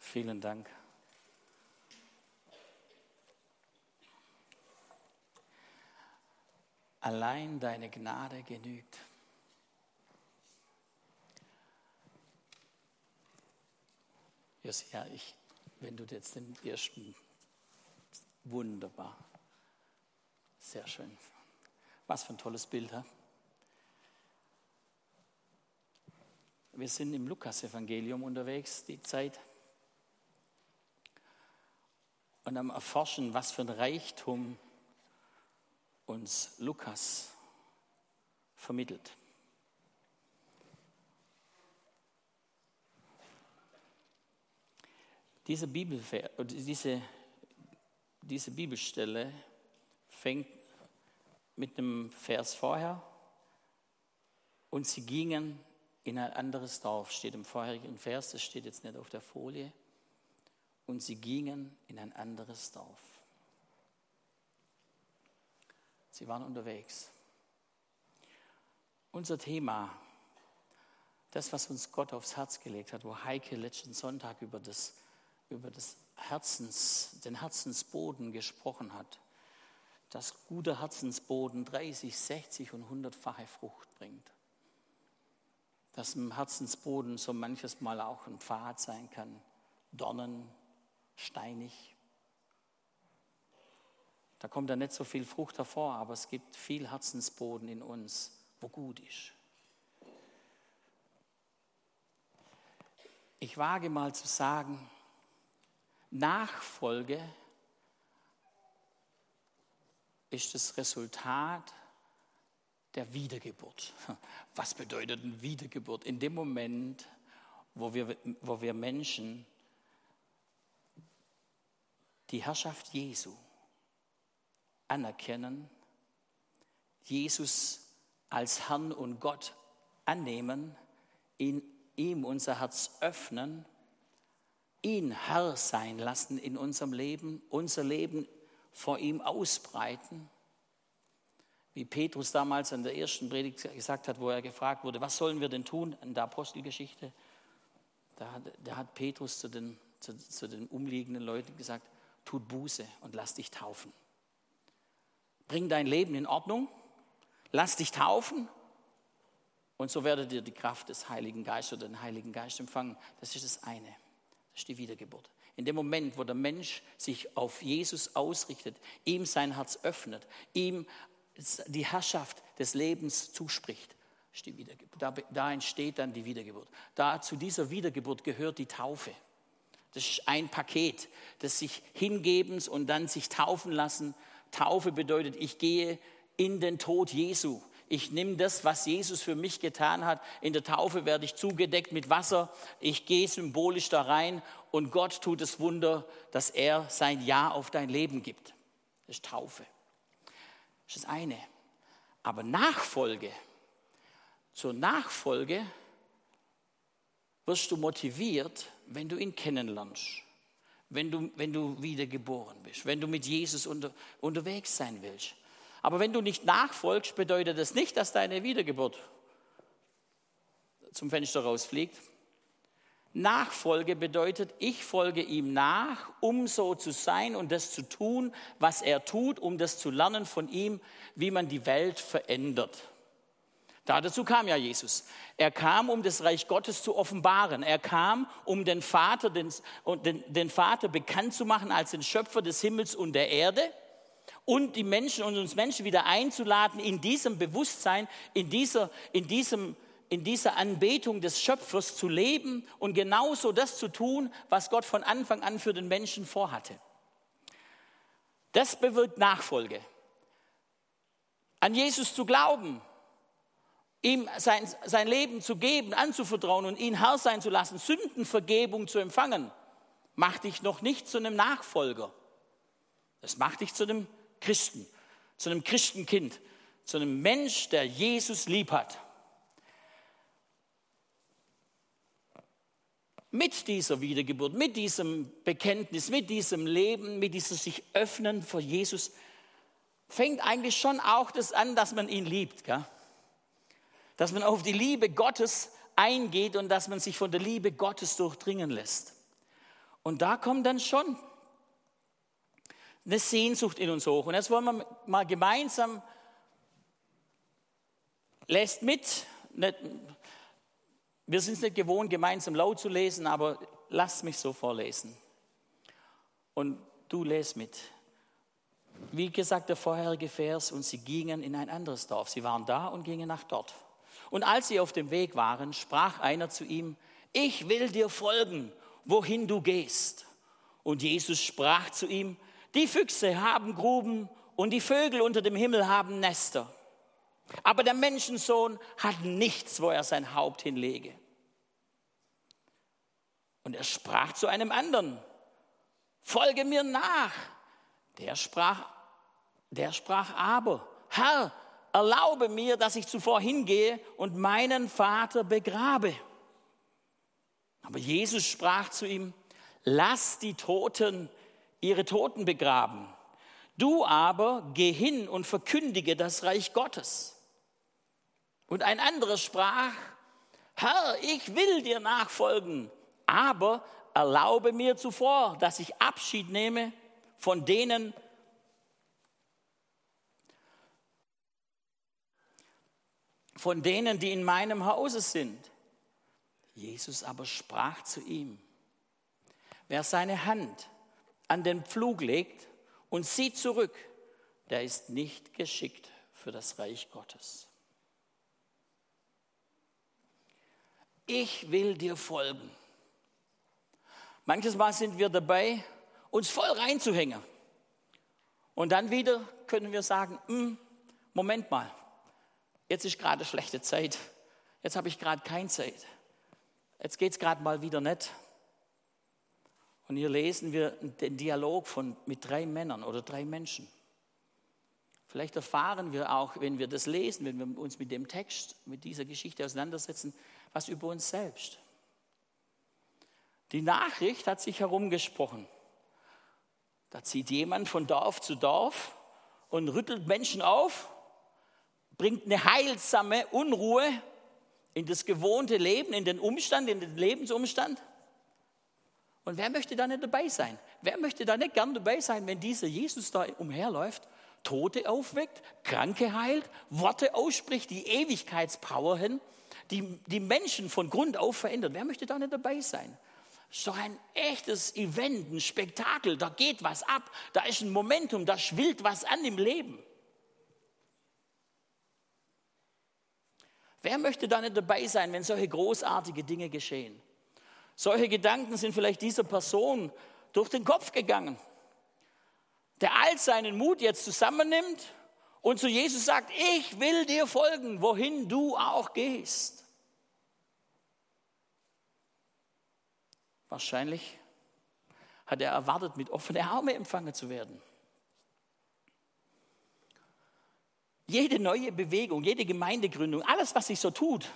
Vielen Dank. Allein deine Gnade genügt. Josia, ich, wenn du jetzt den ersten, wunderbar, sehr schön. Was für ein tolles Bild. He? Wir sind im Lukas-Evangelium unterwegs, die Zeit. Und am Erforschen, was für ein Reichtum uns Lukas vermittelt. Diese, diese, diese Bibelstelle fängt mit einem Vers vorher und sie gingen in ein anderes Dorf, steht im vorherigen Vers, das steht jetzt nicht auf der Folie. Und sie gingen in ein anderes Dorf. Sie waren unterwegs. Unser Thema, das, was uns Gott aufs Herz gelegt hat, wo Heike letzten Sonntag über, das, über das Herzens, den Herzensboden gesprochen hat, dass guter Herzensboden 30, 60 und 100-fache Frucht bringt. Dass im Herzensboden so manches Mal auch ein Pfad sein kann, Dornen, steinig. Da kommt da nicht so viel Frucht hervor, aber es gibt viel Herzensboden in uns, wo gut ist. Ich wage mal zu sagen, Nachfolge ist das Resultat der Wiedergeburt. Was bedeutet eine Wiedergeburt? In dem Moment, wo wir, wo wir Menschen die Herrschaft Jesu anerkennen, Jesus als Herrn und Gott annehmen, in ihm unser Herz öffnen, ihn Herr sein lassen in unserem Leben, unser Leben vor ihm ausbreiten. Wie Petrus damals an der ersten Predigt gesagt hat, wo er gefragt wurde, was sollen wir denn tun in der Apostelgeschichte? Da hat, da hat Petrus zu den, zu, zu den umliegenden Leuten gesagt, tut Buße und lass dich taufen. Bring dein Leben in Ordnung, lass dich taufen und so werdet ihr die Kraft des Heiligen Geistes oder den Heiligen Geist empfangen. Das ist das eine. Das ist die Wiedergeburt. In dem Moment, wo der Mensch sich auf Jesus ausrichtet, ihm sein Herz öffnet, ihm die Herrschaft des Lebens zuspricht, ist die Wiedergeburt. Da, da entsteht dann die Wiedergeburt. Da zu dieser Wiedergeburt gehört die Taufe. Das ist ein Paket des sich Hingebens und dann sich taufen lassen. Taufe bedeutet, ich gehe in den Tod Jesu. Ich nehme das, was Jesus für mich getan hat. In der Taufe werde ich zugedeckt mit Wasser. Ich gehe symbolisch da rein und Gott tut das Wunder, dass er sein Ja auf dein Leben gibt. Das ist Taufe. Das ist das eine. Aber Nachfolge, zur Nachfolge wirst du motiviert, wenn du ihn kennenlernst, wenn du, wenn du wiedergeboren bist, wenn du mit Jesus unter, unterwegs sein willst. Aber wenn du nicht nachfolgst, bedeutet das nicht, dass deine Wiedergeburt zum Fenster rausfliegt. Nachfolge bedeutet, ich folge ihm nach, um so zu sein und das zu tun, was er tut, um das zu lernen von ihm, wie man die Welt verändert. Dazu kam ja Jesus. Er kam, um das Reich Gottes zu offenbaren. Er kam, um den Vater, den, den, den Vater bekannt zu machen als den Schöpfer des Himmels und der Erde und die Menschen und uns Menschen wieder einzuladen in diesem Bewusstsein, in dieser, in diesem, in dieser Anbetung des Schöpfers zu leben und genauso das zu tun, was Gott von Anfang an für den Menschen vorhatte. Das bewirkt Nachfolge. An Jesus zu glauben, ihm sein, sein Leben zu geben, anzuvertrauen und ihn Herr sein zu lassen, Sündenvergebung zu empfangen, macht dich noch nicht zu einem Nachfolger. Das macht dich zu einem Christen, zu einem Christenkind, zu einem Mensch, der Jesus lieb hat. Mit dieser Wiedergeburt, mit diesem Bekenntnis, mit diesem Leben, mit diesem sich öffnen vor Jesus, fängt eigentlich schon auch das an, dass man ihn liebt. Gell? Dass man auf die Liebe Gottes eingeht und dass man sich von der Liebe Gottes durchdringen lässt. Und da kommt dann schon eine Sehnsucht in uns hoch. Und jetzt wollen wir mal gemeinsam, lässt mit, nicht, wir sind es nicht gewohnt, gemeinsam laut zu lesen, aber lasst mich so vorlesen. Und du lest mit. Wie gesagt, der vorherige Vers, und sie gingen in ein anderes Dorf. Sie waren da und gingen nach dort. Und als sie auf dem Weg waren, sprach einer zu ihm, ich will dir folgen, wohin du gehst. Und Jesus sprach zu ihm, die Füchse haben Gruben und die Vögel unter dem Himmel haben Nester. Aber der Menschensohn hat nichts, wo er sein Haupt hinlege. Und er sprach zu einem anderen, folge mir nach. Der sprach, der sprach aber, Herr, erlaube mir, dass ich zuvor hingehe und meinen Vater begrabe. Aber Jesus sprach zu ihm, lass die Toten ihre Toten begraben. Du aber geh hin und verkündige das Reich Gottes. Und ein anderer sprach, Herr, ich will dir nachfolgen, aber erlaube mir zuvor, dass ich Abschied nehme von denen, von denen, die in meinem Hause sind. Jesus aber sprach zu ihm, wer seine Hand an den Pflug legt und sieht zurück, der ist nicht geschickt für das Reich Gottes. Ich will dir folgen. Manches Mal sind wir dabei, uns voll reinzuhängen. Und dann wieder können wir sagen, hm, Moment mal, jetzt ist gerade schlechte Zeit, jetzt habe ich gerade keine Zeit, jetzt geht es gerade mal wieder nicht. Und hier lesen wir den Dialog von, mit drei Männern oder drei Menschen. Vielleicht erfahren wir auch, wenn wir das lesen, wenn wir uns mit dem Text, mit dieser Geschichte auseinandersetzen, was über uns selbst. Die Nachricht hat sich herumgesprochen. Da zieht jemand von Dorf zu Dorf und rüttelt Menschen auf, bringt eine heilsame Unruhe in das gewohnte Leben, in den Umstand, in den Lebensumstand. Und wer möchte da nicht dabei sein? Wer möchte da nicht gern dabei sein, wenn dieser Jesus da umherläuft, Tote aufweckt, Kranke heilt, Worte ausspricht, die Ewigkeitspower hin, die, die Menschen von Grund auf verändert? Wer möchte da nicht dabei sein? Doch ein echtes Event, ein Spektakel, da geht was ab, da ist ein Momentum, da schwillt was an im Leben. Wer möchte da nicht dabei sein, wenn solche großartige Dinge geschehen? Solche Gedanken sind vielleicht dieser Person durch den Kopf gegangen, der all seinen Mut jetzt zusammennimmt und zu Jesus sagt, ich will dir folgen, wohin du auch gehst. Wahrscheinlich hat er erwartet, mit offenen Armen empfangen zu werden. Jede neue Bewegung, jede Gemeindegründung, alles, was sich so tut,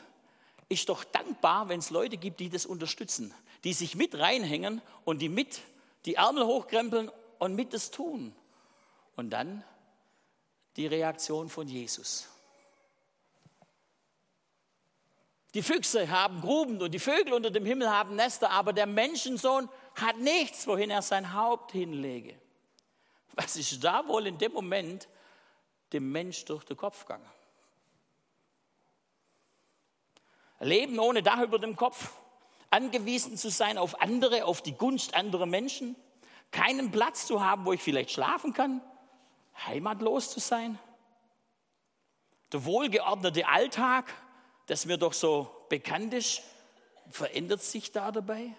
ist doch dankbar, wenn es Leute gibt, die das unterstützen, die sich mit reinhängen und die mit die Ärmel hochkrempeln und mit das tun. Und dann die Reaktion von Jesus. Die Füchse haben Gruben und die Vögel unter dem Himmel haben Nester, aber der Menschensohn hat nichts, wohin er sein Haupt hinlege. Was ist da wohl in dem Moment dem Mensch durch den Kopf gegangen? Leben ohne Dach über dem Kopf, angewiesen zu sein auf andere, auf die Gunst anderer Menschen, keinen Platz zu haben, wo ich vielleicht schlafen kann, heimatlos zu sein. Der wohlgeordnete Alltag, das mir doch so bekannt ist, verändert sich da dabei.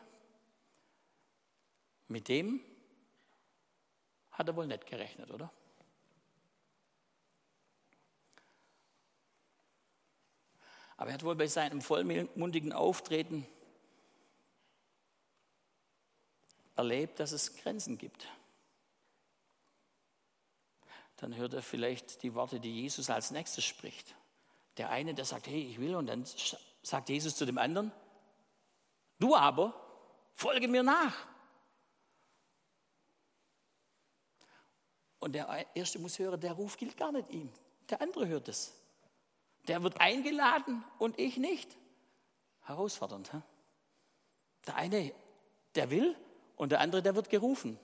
Mit dem hat er wohl nicht gerechnet, oder? Aber er hat wohl bei seinem vollmundigen Auftreten erlebt, dass es Grenzen gibt. Dann hört er vielleicht die Worte, die Jesus als nächstes spricht. Der eine, der sagt, hey, ich will, und dann sagt Jesus zu dem anderen, du aber, folge mir nach. Und der erste muss hören, der Ruf gilt gar nicht ihm. Der andere hört es. Der wird eingeladen und ich nicht. Herausfordernd. He? Der eine, der will und der andere, der wird gerufen.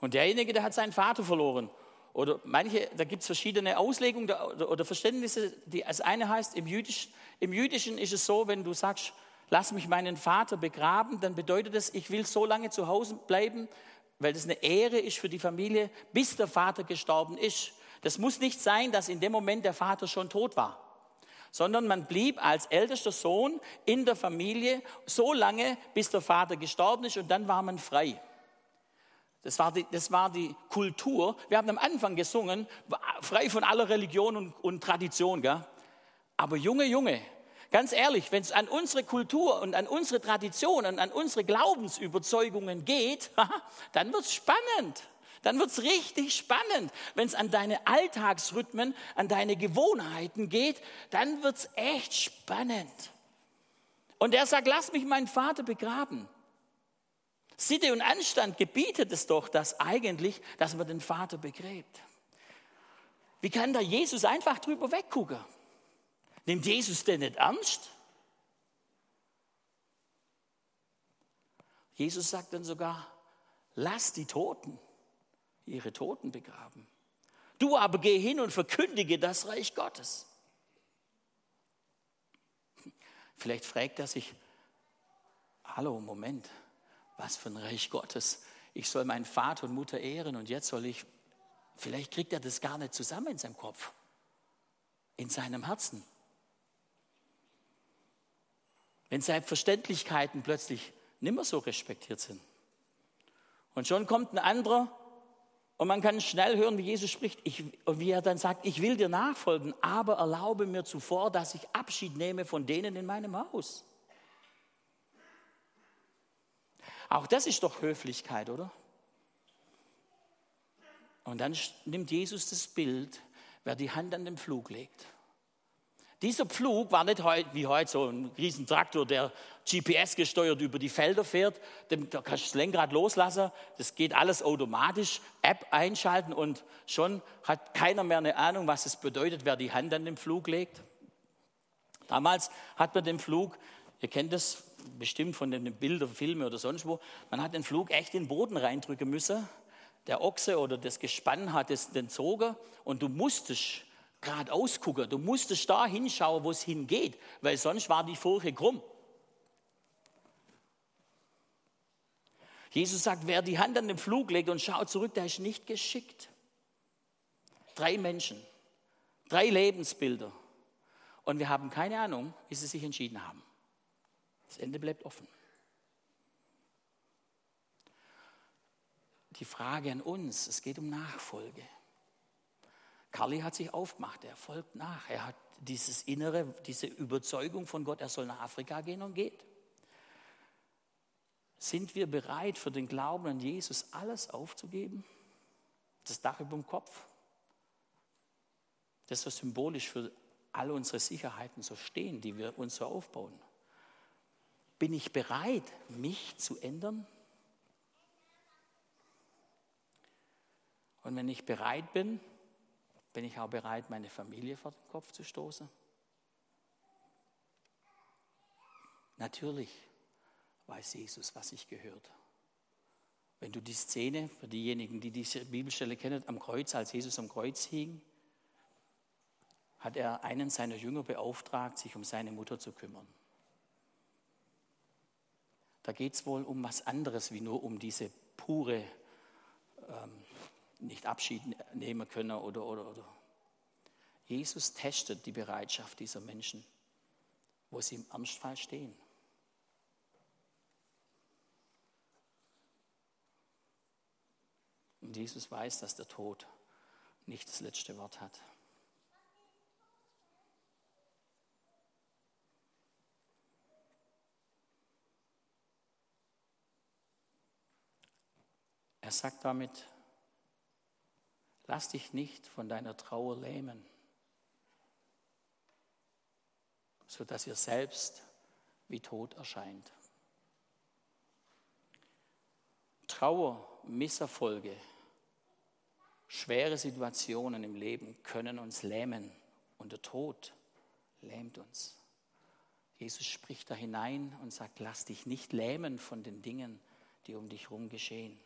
Und derjenige, der hat seinen Vater verloren. Oder manche, da gibt es verschiedene Auslegungen oder Verständnisse. das eine heißt, im Jüdischen, im Jüdischen ist es so, wenn du sagst, lass mich meinen Vater begraben, dann bedeutet das, ich will so lange zu Hause bleiben, weil das eine Ehre ist für die Familie, bis der Vater gestorben ist. Das muss nicht sein, dass in dem Moment der Vater schon tot war, sondern man blieb als ältester Sohn in der Familie so lange, bis der Vater gestorben ist und dann war man frei. Das war, die, das war die Kultur. Wir haben am Anfang gesungen, frei von aller Religion und, und Tradition. Gell? Aber Junge, Junge, ganz ehrlich, wenn es an unsere Kultur und an unsere Tradition und an unsere Glaubensüberzeugungen geht, dann wird es spannend. Dann wird es richtig spannend. Wenn es an deine Alltagsrhythmen, an deine Gewohnheiten geht, dann wird es echt spannend. Und er sagt, lass mich meinen Vater begraben. Sitte und Anstand gebietet es doch, dass eigentlich, dass man den Vater begräbt. Wie kann da Jesus einfach drüber weggucken? Nimmt Jesus denn nicht ernst? Jesus sagt dann sogar, lass die Toten ihre Toten begraben. Du aber geh hin und verkündige das Reich Gottes. Vielleicht fragt er sich, hallo, Moment, was für ein Reich Gottes. Ich soll meinen Vater und Mutter ehren und jetzt soll ich, vielleicht kriegt er das gar nicht zusammen in seinem Kopf, in seinem Herzen. Wenn Selbstverständlichkeiten plötzlich nimmer so respektiert sind. Und schon kommt ein anderer und man kann schnell hören, wie Jesus spricht, ich, wie er dann sagt, ich will dir nachfolgen, aber erlaube mir zuvor, dass ich Abschied nehme von denen in meinem Haus. Auch das ist doch Höflichkeit, oder? Und dann nimmt Jesus das Bild, wer die Hand an den Pflug legt. Dieser Pflug war nicht wie heute so ein Riesentraktor, der GPS gesteuert über die Felder fährt. Da kannst du das Lenkrad loslassen. Das geht alles automatisch. App einschalten und schon hat keiner mehr eine Ahnung, was es bedeutet, wer die Hand an den Pflug legt. Damals hat man den Pflug, ihr kennt das bestimmt von den Bildern, Filmen oder sonst wo, man hat den Flug echt in den Boden reindrücken müssen. Der Ochse oder das Gespann hat es den Zoger und du musstest geradeaus gucken, du musstest da hinschauen, wo es hingeht, weil sonst war die Furche krumm. Jesus sagt, wer die Hand an den Flug legt und schaut zurück, der ist nicht geschickt. Drei Menschen, drei Lebensbilder. Und wir haben keine Ahnung, wie sie sich entschieden haben. Das Ende bleibt offen. Die Frage an uns, es geht um Nachfolge. Carly hat sich aufgemacht, er folgt nach. Er hat dieses innere, diese Überzeugung von Gott, er soll nach Afrika gehen und geht. Sind wir bereit, für den Glauben an Jesus alles aufzugeben? Das Dach über dem Kopf? Das, was symbolisch für all unsere Sicherheiten so stehen, die wir uns so aufbauen. Bin ich bereit, mich zu ändern? Und wenn ich bereit bin, bin ich auch bereit, meine Familie vor den Kopf zu stoßen? Natürlich weiß Jesus, was ich gehört. Wenn du die Szene, für diejenigen, die diese Bibelstelle kennen, am Kreuz, als Jesus am Kreuz hing, hat er einen seiner Jünger beauftragt, sich um seine Mutter zu kümmern. Da geht es wohl um was anderes wie nur um diese pure, ähm, nicht Abschied nehmen können oder, oder, oder. Jesus testet die Bereitschaft dieser Menschen, wo sie im Ernstfall stehen. Und Jesus weiß, dass der Tod nicht das letzte Wort hat. Er sagt damit, lass dich nicht von deiner Trauer lähmen, sodass ihr selbst wie tot erscheint. Trauer, Misserfolge, schwere Situationen im Leben können uns lähmen und der Tod lähmt uns. Jesus spricht da hinein und sagt, lass dich nicht lähmen von den Dingen, die um dich herum geschehen.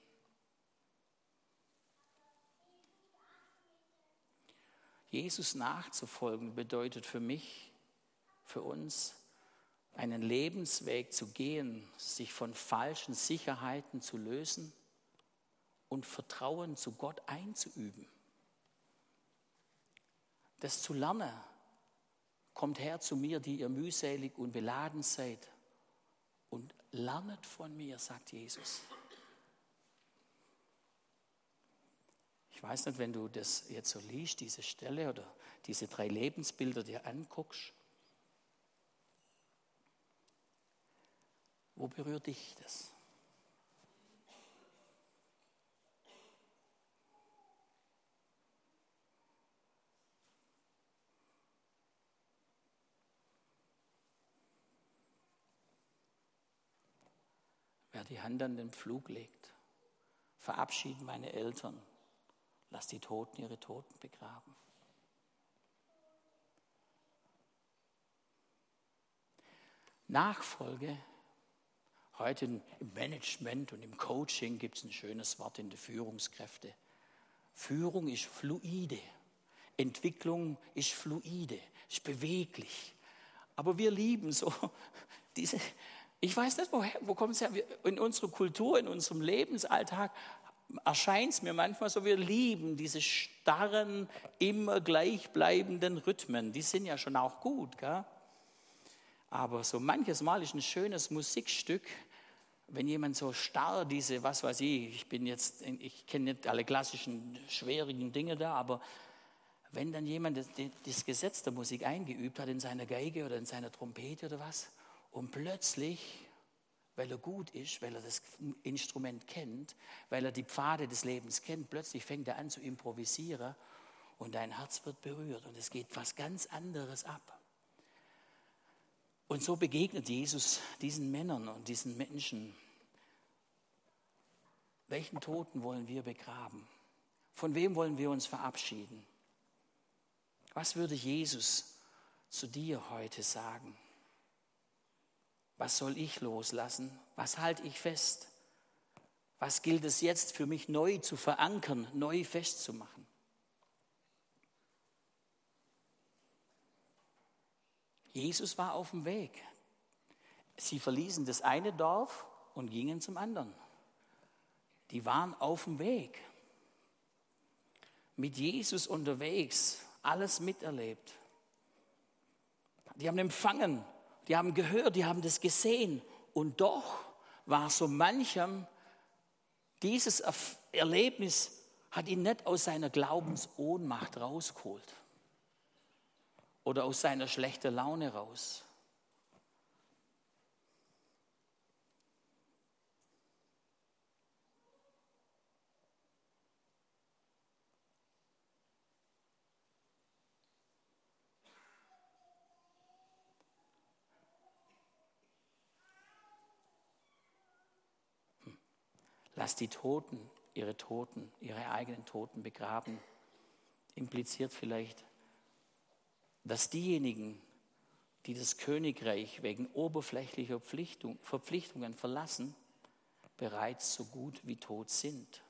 Jesus nachzufolgen bedeutet für mich, für uns, einen Lebensweg zu gehen, sich von falschen Sicherheiten zu lösen und Vertrauen zu Gott einzuüben. Das zu lernen, kommt her zu mir, die ihr mühselig und beladen seid, und lernet von mir, sagt Jesus. Ich weiß nicht, wenn du das jetzt so liest, diese Stelle oder diese drei Lebensbilder dir anguckst, wo berührt dich das? Die Hand an den Flug legt, verabschieden meine Eltern, Lass die Toten ihre Toten begraben. Nachfolge. Heute im Management und im Coaching gibt es ein schönes Wort in der Führungskräfte. Führung ist fluide. Entwicklung ist fluide, ist beweglich. Aber wir lieben so diese, ich weiß nicht, woher, wo kommt es her? In unserer Kultur, in unserem Lebensalltag erscheint es mir manchmal so, wir lieben diese starren, immer gleichbleibenden Rhythmen. Die sind ja schon auch gut. Gell? Aber so manches Mal ist ein schönes Musikstück, wenn jemand so starr diese, was weiß ich, ich bin jetzt, ich kenne nicht alle klassischen, schwierigen Dinge da, aber wenn dann jemand das, das Gesetz der Musik eingeübt hat in seiner Geige oder in seiner Trompete oder was und plötzlich weil er gut ist, weil er das Instrument kennt, weil er die Pfade des Lebens kennt. Plötzlich fängt er an zu improvisieren und dein Herz wird berührt und es geht was ganz anderes ab. Und so begegnet Jesus diesen Männern und diesen Menschen. Welchen Toten wollen wir begraben? Von wem wollen wir uns verabschieden? Was würde Jesus zu dir heute sagen? Was soll ich loslassen? Was halte ich fest? Was gilt es jetzt für mich neu zu verankern, neu festzumachen? Jesus war auf dem Weg. Sie verließen das eine Dorf und gingen zum anderen. Die waren auf dem Weg. Mit Jesus unterwegs, alles miterlebt. Die haben empfangen, die haben gehört, die haben das gesehen. Und doch war so manchem, dieses Erlebnis hat ihn nicht aus seiner Glaubensohnmacht rausgeholt oder aus seiner schlechten Laune raus. Lass die Toten ihre Toten, ihre eigenen Toten begraben. Impliziert vielleicht, dass diejenigen, die das Königreich wegen oberflächlicher Verpflichtungen verlassen, bereits so gut wie tot sind.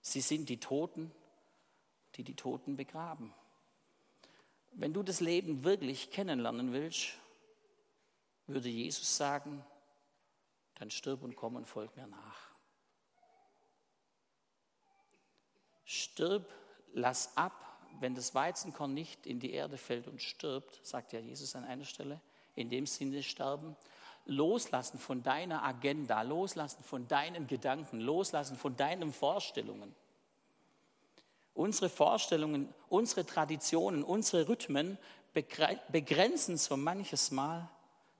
Sie sind die Toten, die die Toten begraben. Wenn du das Leben wirklich kennenlernen willst, würde Jesus sagen, dann stirb und komm und folg mir nach. Stirb, lass ab, wenn das Weizenkorn nicht in die Erde fällt und stirbt, sagt ja Jesus an einer Stelle, in dem Sinne sterben, loslassen von deiner Agenda, loslassen von deinen Gedanken, loslassen von deinen Vorstellungen. Unsere Vorstellungen, unsere Traditionen, unsere Rhythmen begrenzen so manches Mal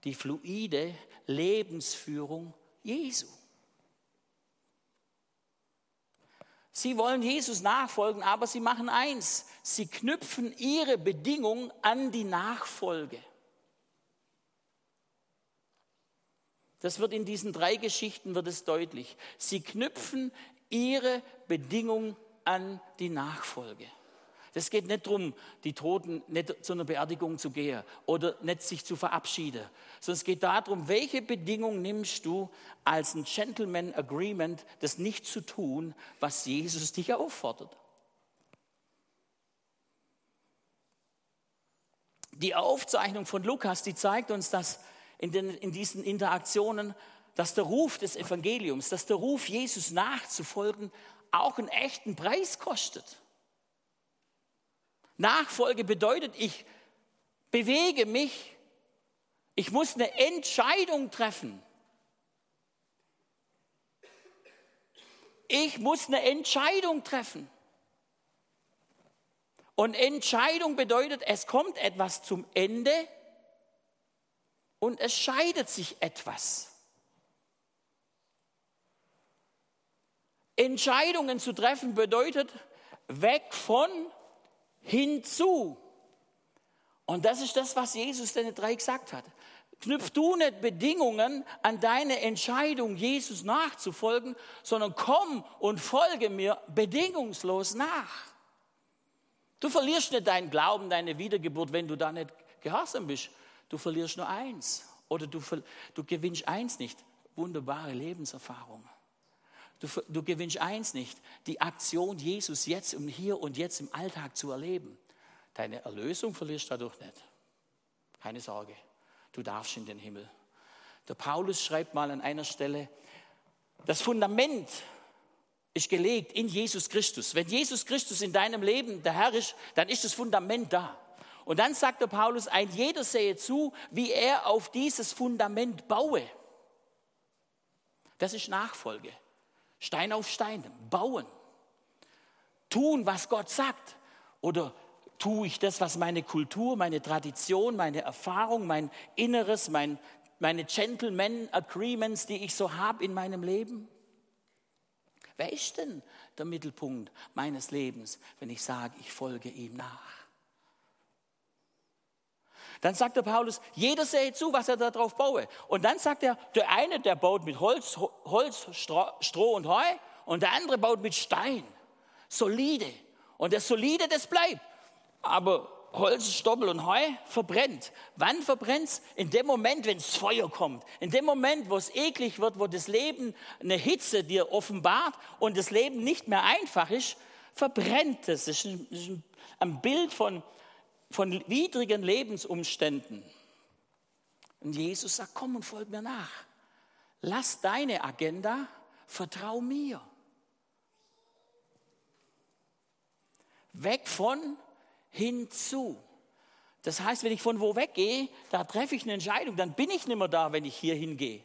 die fluide Lebensführung Jesu. Sie wollen Jesus nachfolgen, aber sie machen eins, sie knüpfen ihre Bedingung an die Nachfolge. Das wird in diesen drei Geschichten wird es deutlich. Sie knüpfen ihre Bedingung an die Nachfolge. Das geht nicht darum, die Toten nicht zu einer Beerdigung zu gehen oder nicht sich zu verabschieden, sondern es geht darum, welche Bedingung nimmst du als ein Gentleman Agreement, das nicht zu tun, was Jesus dich auffordert. Die Aufzeichnung von Lukas, die zeigt uns, dass in, den, in diesen Interaktionen, dass der Ruf des Evangeliums, dass der Ruf, Jesus nachzufolgen, auch einen echten Preis kostet. Nachfolge bedeutet, ich bewege mich, ich muss eine Entscheidung treffen. Ich muss eine Entscheidung treffen. Und Entscheidung bedeutet, es kommt etwas zum Ende und es scheidet sich etwas. Entscheidungen zu treffen bedeutet weg von hinzu. Und das ist das, was Jesus den drei gesagt hat. Knüpf du nicht Bedingungen an deine Entscheidung, Jesus nachzufolgen, sondern komm und folge mir bedingungslos nach. Du verlierst nicht deinen Glauben, deine Wiedergeburt, wenn du da nicht gehorsam bist. Du verlierst nur eins oder du, du gewinnst eins nicht. Wunderbare Lebenserfahrung. Du, du gewinnst eins nicht, die Aktion Jesus jetzt und hier und jetzt im Alltag zu erleben. Deine Erlösung verlierst du dadurch nicht. Keine Sorge, du darfst in den Himmel. Der Paulus schreibt mal an einer Stelle, das Fundament ist gelegt in Jesus Christus. Wenn Jesus Christus in deinem Leben der Herr ist, dann ist das Fundament da. Und dann sagt der Paulus, ein jeder sehe zu, wie er auf dieses Fundament baue. Das ist Nachfolge. Stein auf Stein, bauen. Tun, was Gott sagt. Oder tue ich das, was meine Kultur, meine Tradition, meine Erfahrung, mein Inneres, mein, meine Gentleman Agreements, die ich so habe in meinem Leben? Wer ist denn der Mittelpunkt meines Lebens, wenn ich sage, ich folge ihm nach? Dann sagt der Paulus, jeder sehe zu, was er darauf baue. Und dann sagt er, der eine, der baut mit Holz, Holz Stroh und Heu und der andere baut mit Stein. Solide. Und das Solide, das bleibt. Aber Holz, Stoppel und Heu verbrennt. Wann verbrennt es? In dem Moment, wenn das Feuer kommt. In dem Moment, wo es eklig wird, wo das Leben eine Hitze dir offenbart und das Leben nicht mehr einfach ist, verbrennt es. Das ist ein Bild von, von widrigen Lebensumständen. Und Jesus sagt, komm und folg mir nach. Lass deine Agenda, vertrau mir. Weg von, hinzu. Das heißt, wenn ich von wo weggehe, da treffe ich eine Entscheidung, dann bin ich nicht mehr da, wenn ich hier hingehe.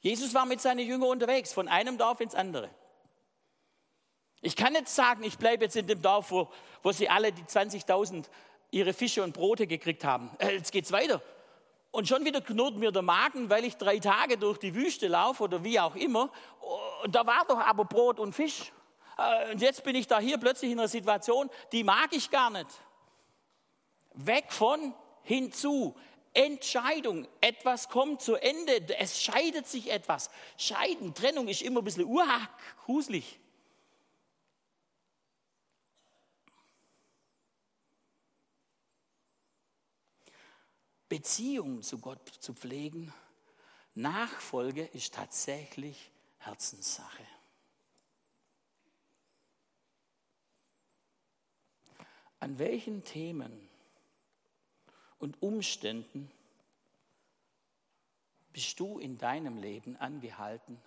Jesus war mit seinen Jüngern unterwegs, von einem Dorf ins andere. Ich kann nicht sagen, ich bleibe jetzt in dem Dorf, wo, wo sie alle die 20.000 ihre Fische und Brote gekriegt haben. Äh, jetzt geht's weiter. Und schon wieder knurrt mir der Magen, weil ich drei Tage durch die Wüste laufe oder wie auch immer. Und da war doch aber Brot und Fisch. Äh, und jetzt bin ich da hier plötzlich in einer Situation, die mag ich gar nicht. Weg von, hinzu. Entscheidung. Etwas kommt zu Ende. Es scheidet sich etwas. Scheiden, Trennung ist immer ein bisschen uah, gruselig. Beziehungen zu Gott zu pflegen, Nachfolge ist tatsächlich Herzenssache. An welchen Themen und Umständen bist du in deinem Leben angehalten,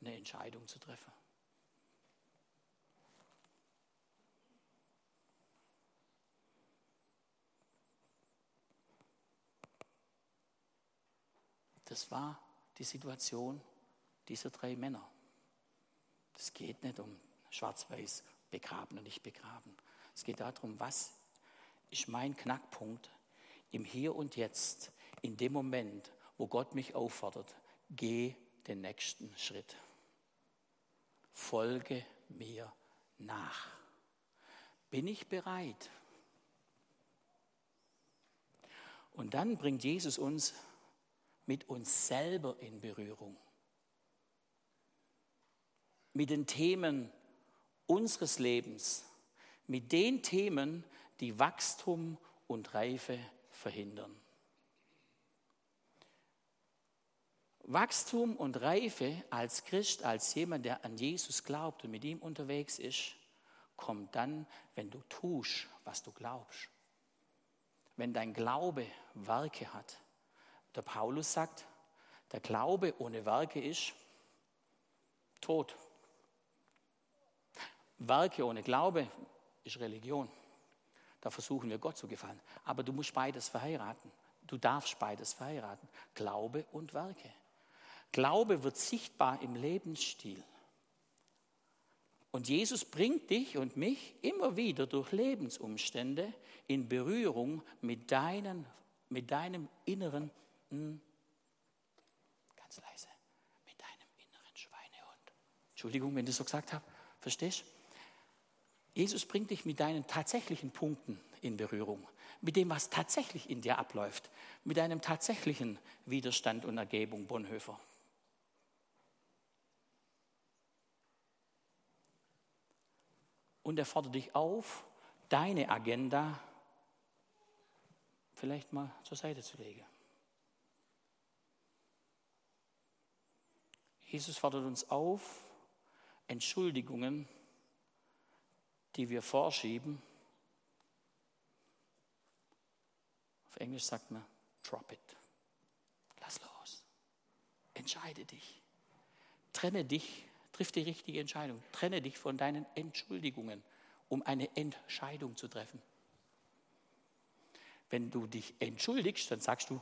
eine Entscheidung zu treffen? Das war die Situation dieser drei Männer. Es geht nicht um schwarz-weiß, begraben und nicht begraben. Es geht darum, was ist mein Knackpunkt im Hier und Jetzt, in dem Moment, wo Gott mich auffordert, geh den nächsten Schritt. Folge mir nach. Bin ich bereit? Und dann bringt Jesus uns mit uns selber in Berührung. Mit den Themen unseres Lebens mit den Themen, die Wachstum und Reife verhindern. Wachstum und Reife als Christ, als jemand, der an Jesus glaubt und mit ihm unterwegs ist, kommt dann, wenn du tust, was du glaubst. Wenn dein Glaube Werke hat. Der Paulus sagt, der Glaube ohne Werke ist tot. Werke ohne Glaube ist Religion. Da versuchen wir Gott zu gefallen. Aber du musst beides verheiraten. Du darfst beides verheiraten. Glaube und Werke. Glaube wird sichtbar im Lebensstil. Und Jesus bringt dich und mich immer wieder durch Lebensumstände in Berührung mit, deinen, mit deinem inneren, hm, ganz leise, mit deinem inneren Schweinehund. Entschuldigung, wenn ich das so gesagt habe, verstehst du? Jesus bringt dich mit deinen tatsächlichen Punkten in Berührung, mit dem, was tatsächlich in dir abläuft, mit deinem tatsächlichen Widerstand und Ergebung, Bonhoeffer. Und er fordert dich auf, deine Agenda vielleicht mal zur Seite zu legen. Jesus fordert uns auf, Entschuldigungen die wir vorschieben. Auf Englisch sagt man, drop it. Lass los. Entscheide dich. Trenne dich, triff die richtige Entscheidung. Trenne dich von deinen Entschuldigungen, um eine Entscheidung zu treffen. Wenn du dich entschuldigst, dann sagst du,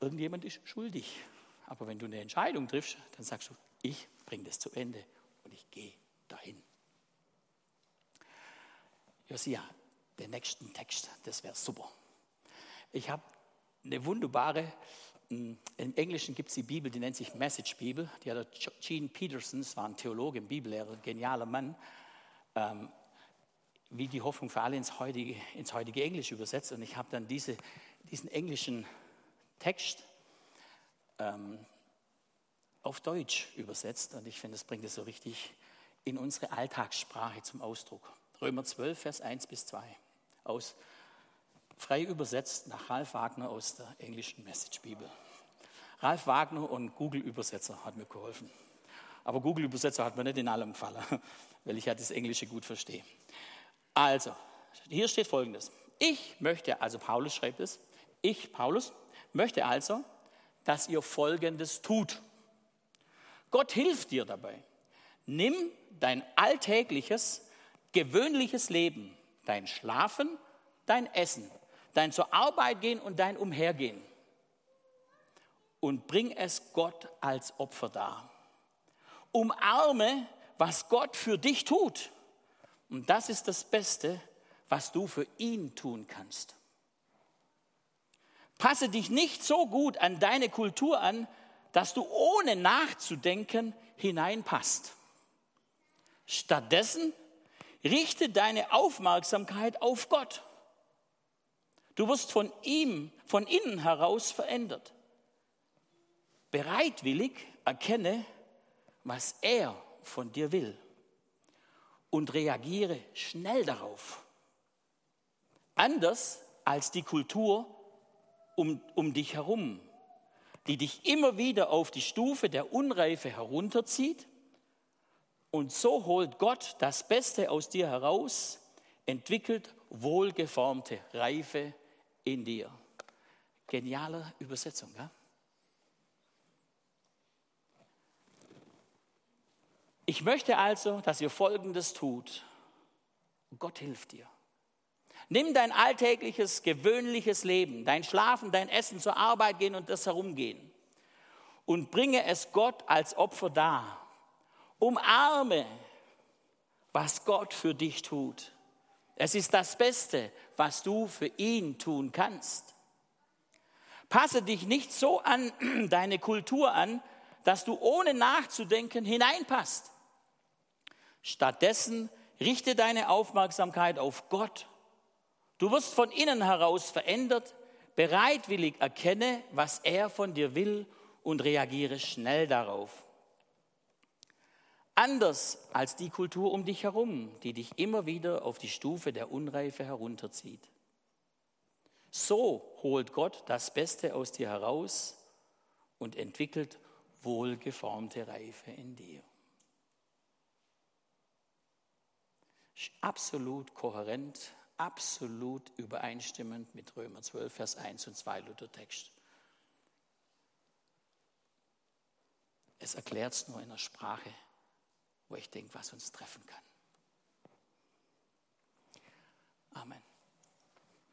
irgendjemand ist schuldig. Aber wenn du eine Entscheidung triffst, dann sagst du, ich bringe das zu Ende und ich gehe dahin. Josia, den nächsten Text, das wäre super. Ich habe eine wunderbare, hm, im Englischen gibt es die Bibel, die nennt sich Message Bibel. Die hat Gene Peterson, das war ein Theologe, ein Bibellehrer, genialer Mann, ähm, wie die Hoffnung für alle ins heutige, ins heutige Englisch übersetzt. Und ich habe dann diese, diesen englischen Text ähm, auf Deutsch übersetzt. Und ich finde, das bringt es so richtig in unsere Alltagssprache zum Ausdruck. Römer 12, Vers 1 bis 2. Aus, frei übersetzt nach Ralf Wagner aus der englischen Message Bibel. Ralf Wagner und Google-Übersetzer hat mir geholfen. Aber Google-Übersetzer hat mir nicht in allem gefallen, weil ich ja das Englische gut verstehe. Also, hier steht folgendes. Ich möchte, also Paulus schreibt es, ich, Paulus, möchte also, dass ihr folgendes tut. Gott hilft dir dabei. Nimm dein alltägliches, gewöhnliches Leben, dein Schlafen, dein Essen, dein zur Arbeit gehen und dein Umhergehen und bring es Gott als Opfer dar. Umarme, was Gott für dich tut. Und das ist das Beste, was du für ihn tun kannst. Passe dich nicht so gut an deine Kultur an, dass du ohne nachzudenken hineinpasst. Stattdessen Richte deine Aufmerksamkeit auf Gott. Du wirst von ihm, von innen heraus verändert. Bereitwillig erkenne, was er von dir will und reagiere schnell darauf. Anders als die Kultur um, um dich herum, die dich immer wieder auf die Stufe der Unreife herunterzieht und so holt Gott das Beste aus dir heraus, entwickelt wohlgeformte Reife in dir. Geniale Übersetzung, ja? Ich möchte also, dass ihr Folgendes tut. Gott hilft dir. Nimm dein alltägliches, gewöhnliches Leben, dein Schlafen, dein Essen, zur Arbeit gehen und das Herumgehen und bringe es Gott als Opfer dar. Umarme, was Gott für dich tut. Es ist das Beste, was du für ihn tun kannst. Passe dich nicht so an deine Kultur an, dass du ohne nachzudenken hineinpasst. Stattdessen richte deine Aufmerksamkeit auf Gott. Du wirst von innen heraus verändert, bereitwillig erkenne, was er von dir will und reagiere schnell darauf. Anders als die Kultur um dich herum, die dich immer wieder auf die Stufe der Unreife herunterzieht. So holt Gott das Beste aus dir heraus und entwickelt wohlgeformte Reife in dir. Absolut kohärent, absolut übereinstimmend mit Römer 12, Vers 1 und 2 Luther-Text. Es erklärt es nur in einer Sprache, wo ich denke, was uns treffen kann. Amen.